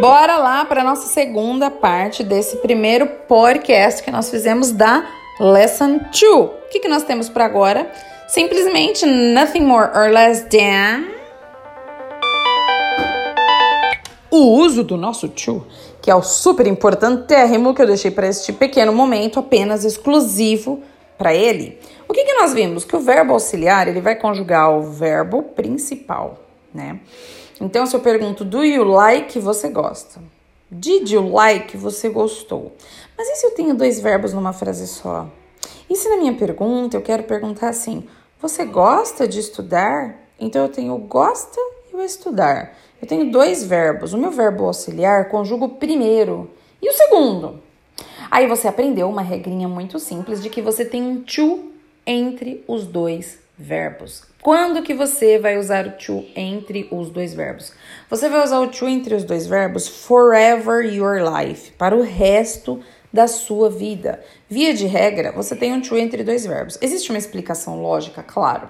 bora lá para nossa segunda parte desse primeiro podcast que nós fizemos da Lesson 2. O que, que nós temos para agora? Simplesmente nothing more or less than o uso do nosso to, que é o super importantérrimo que eu deixei para este pequeno momento apenas exclusivo para ele. O que, que nós vimos? Que o verbo auxiliar ele vai conjugar o verbo principal, né? Então, se eu pergunto, do you like, você gosta. Did you like, você gostou. Mas e se eu tenho dois verbos numa frase só? E se na minha pergunta eu quero perguntar assim, você gosta de estudar? Então eu tenho gosta e o estudar. Eu tenho dois verbos. O meu verbo auxiliar conjuga o primeiro e o segundo. Aí você aprendeu uma regrinha muito simples de que você tem um to entre os dois verbos. Quando que você vai usar o to entre os dois verbos? Você vai usar o to entre os dois verbos forever your life, para o resto da sua vida. Via de regra, você tem um to entre dois verbos. Existe uma explicação lógica? Claro.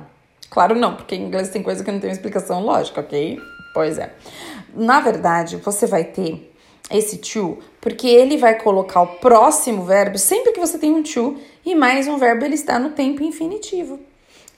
Claro não, porque em inglês tem coisa que não tem explicação lógica, ok? Pois é. Na verdade, você vai ter esse to porque ele vai colocar o próximo verbo sempre que você tem um to e mais um verbo ele está no tempo infinitivo.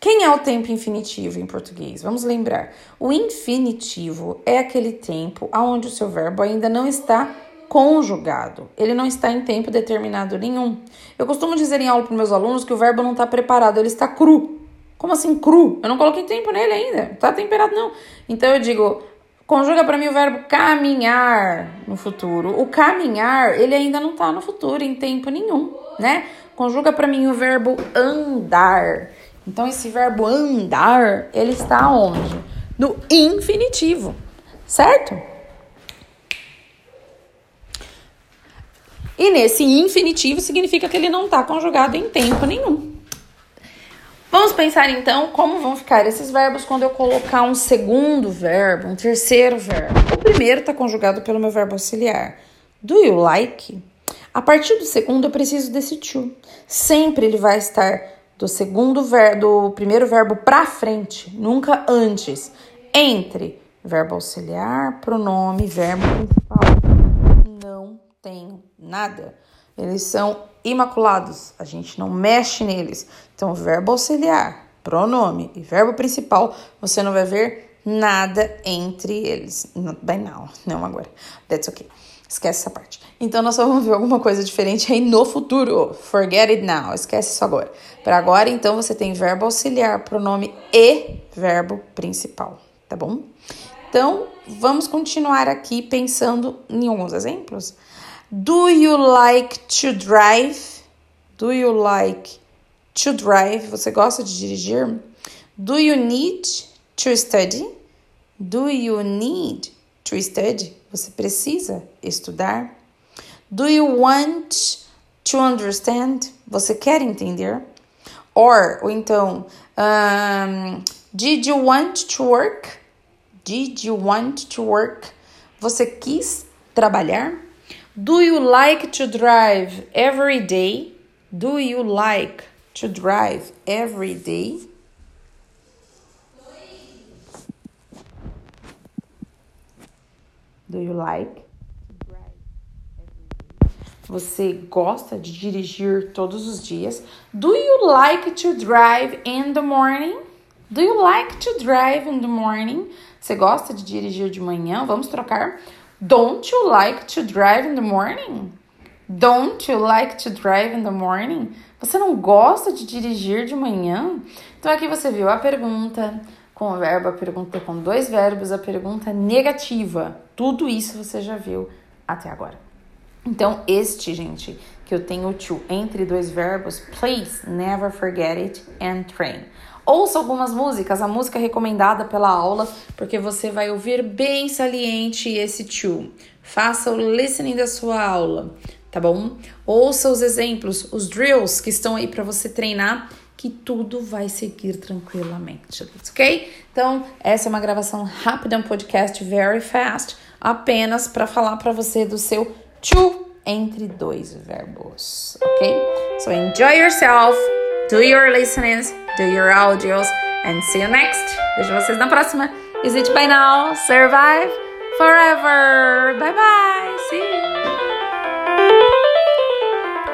Quem é o tempo infinitivo em português? Vamos lembrar. O infinitivo é aquele tempo onde o seu verbo ainda não está conjugado. Ele não está em tempo determinado nenhum. Eu costumo dizer em aula para meus alunos que o verbo não está preparado, ele está cru. Como assim cru? Eu não coloquei tempo nele ainda. Não está temperado não. Então eu digo, conjuga para mim o verbo caminhar no futuro. O caminhar, ele ainda não está no futuro em tempo nenhum, né? Conjuga para mim o verbo andar. Então, esse verbo andar, ele está onde? No infinitivo, certo? E nesse infinitivo significa que ele não está conjugado em tempo nenhum. Vamos pensar então como vão ficar esses verbos quando eu colocar um segundo verbo, um terceiro verbo. O primeiro está conjugado pelo meu verbo auxiliar. Do you like? A partir do segundo eu preciso desse to. Sempre ele vai estar do segundo verbo, do primeiro verbo para frente, nunca antes. Entre verbo auxiliar, pronome, verbo principal. Não tenho nada. Eles são imaculados. A gente não mexe neles. Então, verbo auxiliar, pronome e verbo principal, você não vai ver nada entre eles. Not by now, não agora. That's okay. Esquece essa parte. Então nós vamos ver alguma coisa diferente aí no futuro. Forget it now. Esquece isso agora. Para agora, então, você tem verbo auxiliar, pronome e verbo principal, tá bom? Então, vamos continuar aqui pensando em alguns exemplos. Do you like to drive? Do you like to drive? Você gosta de dirigir? Do you need to study? Do you need to study? Você precisa estudar? Do you want to understand? Você quer entender? Or, ou então, um, did you want to work? Did you want to work? Você quis trabalhar? Do you like to drive every day? Do you like to drive every day? Do you like? Você gosta de dirigir todos os dias? Do you like to drive in the morning? Do you like to drive in the morning? Você gosta de dirigir de manhã? Vamos trocar. Don't you like to drive in the morning? Don't you like to drive in the morning? Você não gosta de dirigir de manhã? Então aqui você viu a pergunta com o verbo, a pergunta com dois verbos, a pergunta negativa. Tudo isso você já viu até agora. Então, este, gente, que eu tenho to entre dois verbos, please never forget it and train. Ouça algumas músicas, a música recomendada pela aula, porque você vai ouvir bem saliente esse to. Faça o listening da sua aula, tá bom? Ouça os exemplos, os drills que estão aí para você treinar que tudo vai seguir tranquilamente, ok? Então, essa é uma gravação rápida, um podcast very fast, apenas para falar para você do seu to entre dois verbos, ok? So enjoy yourself, do your listenings, do your audios, and see you next. Vejo vocês na próxima. Is it by now? Survive? forever. Bye bye. See you.